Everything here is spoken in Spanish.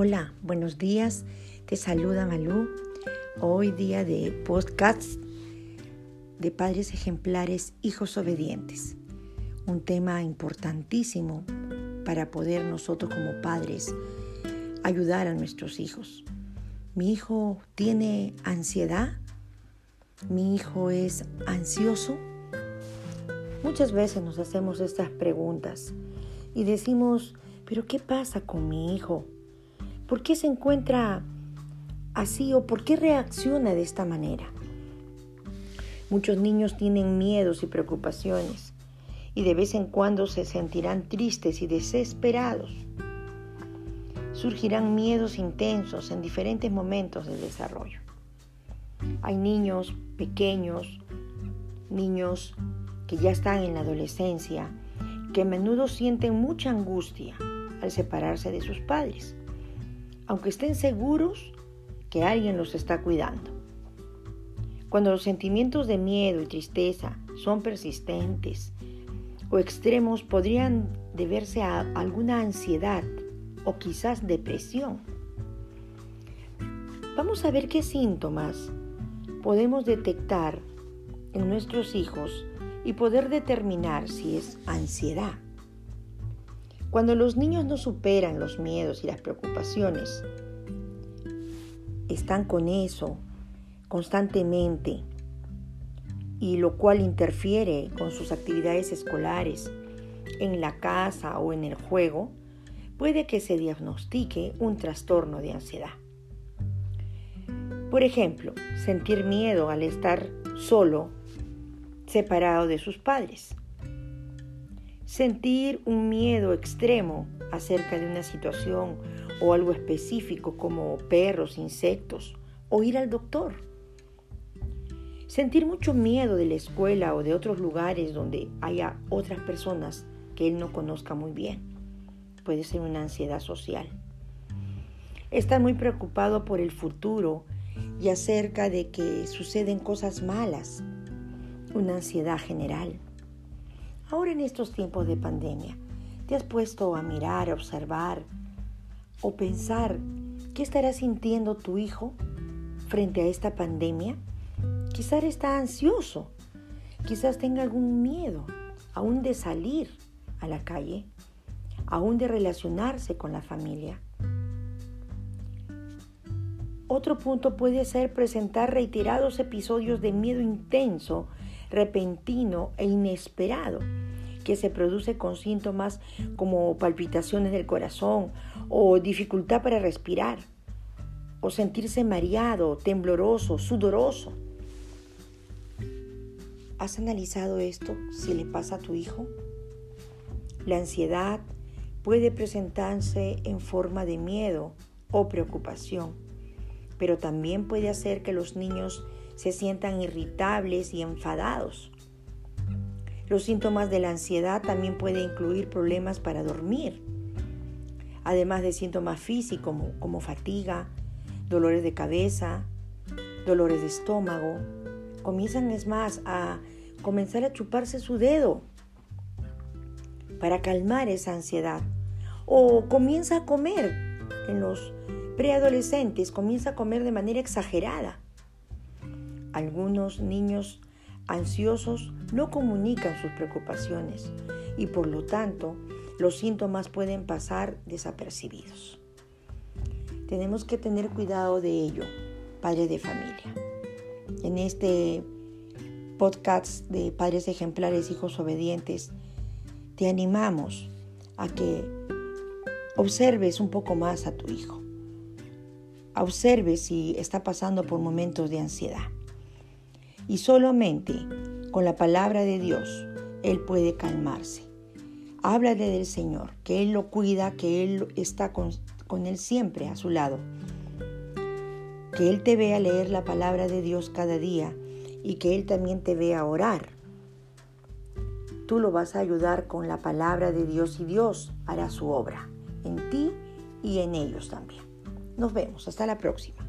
Hola, buenos días. Te saluda Malú. Hoy día de podcast de padres ejemplares, hijos obedientes. Un tema importantísimo para poder nosotros como padres ayudar a nuestros hijos. Mi hijo tiene ansiedad. Mi hijo es ansioso. Muchas veces nos hacemos estas preguntas y decimos, pero ¿qué pasa con mi hijo? ¿Por qué se encuentra así o por qué reacciona de esta manera? Muchos niños tienen miedos y preocupaciones y de vez en cuando se sentirán tristes y desesperados. Surgirán miedos intensos en diferentes momentos del desarrollo. Hay niños pequeños, niños que ya están en la adolescencia, que a menudo sienten mucha angustia al separarse de sus padres aunque estén seguros que alguien los está cuidando. Cuando los sentimientos de miedo y tristeza son persistentes o extremos, podrían deberse a alguna ansiedad o quizás depresión. Vamos a ver qué síntomas podemos detectar en nuestros hijos y poder determinar si es ansiedad cuando los niños no superan los miedos y las preocupaciones, están con eso constantemente y lo cual interfiere con sus actividades escolares en la casa o en el juego, puede que se diagnostique un trastorno de ansiedad. Por ejemplo, sentir miedo al estar solo, separado de sus padres sentir un miedo extremo acerca de una situación o algo específico como perros, insectos o ir al doctor. Sentir mucho miedo de la escuela o de otros lugares donde haya otras personas que él no conozca muy bien. Puede ser una ansiedad social. Estar muy preocupado por el futuro y acerca de que suceden cosas malas. Una ansiedad general Ahora en estos tiempos de pandemia, ¿te has puesto a mirar, a observar o pensar qué estará sintiendo tu hijo frente a esta pandemia? Quizás está ansioso, quizás tenga algún miedo aún de salir a la calle, aún de relacionarse con la familia. Otro punto puede ser presentar reiterados episodios de miedo intenso repentino e inesperado que se produce con síntomas como palpitaciones del corazón o dificultad para respirar o sentirse mareado, tembloroso, sudoroso. ¿Has analizado esto si le pasa a tu hijo? La ansiedad puede presentarse en forma de miedo o preocupación, pero también puede hacer que los niños se sientan irritables y enfadados. Los síntomas de la ansiedad también pueden incluir problemas para dormir, además de síntomas físicos como, fatiga, dolores de cabeza, dolores de estómago. Comienzan, es más, a comenzar a chuparse su dedo para calmar esa ansiedad. O comienza a comer en los preadolescentes, comienza a comer de manera exagerada. Algunos niños ansiosos no comunican sus preocupaciones y por lo tanto los síntomas pueden pasar desapercibidos. Tenemos que tener cuidado de ello, padres de familia. En este podcast de Padres Ejemplares, Hijos Obedientes, te animamos a que observes un poco más a tu hijo. Observes si está pasando por momentos de ansiedad. Y solamente con la palabra de Dios Él puede calmarse. Háblale del Señor, que Él lo cuida, que Él está con, Él siempre a su lado. Que Él te vea leer la palabra de Dios cada día y que Él también te vea orar. Tú lo vas a ayudar con la palabra de Dios y Dios hará su obra en ti y en ellos también. Nos vemos, hasta la próxima.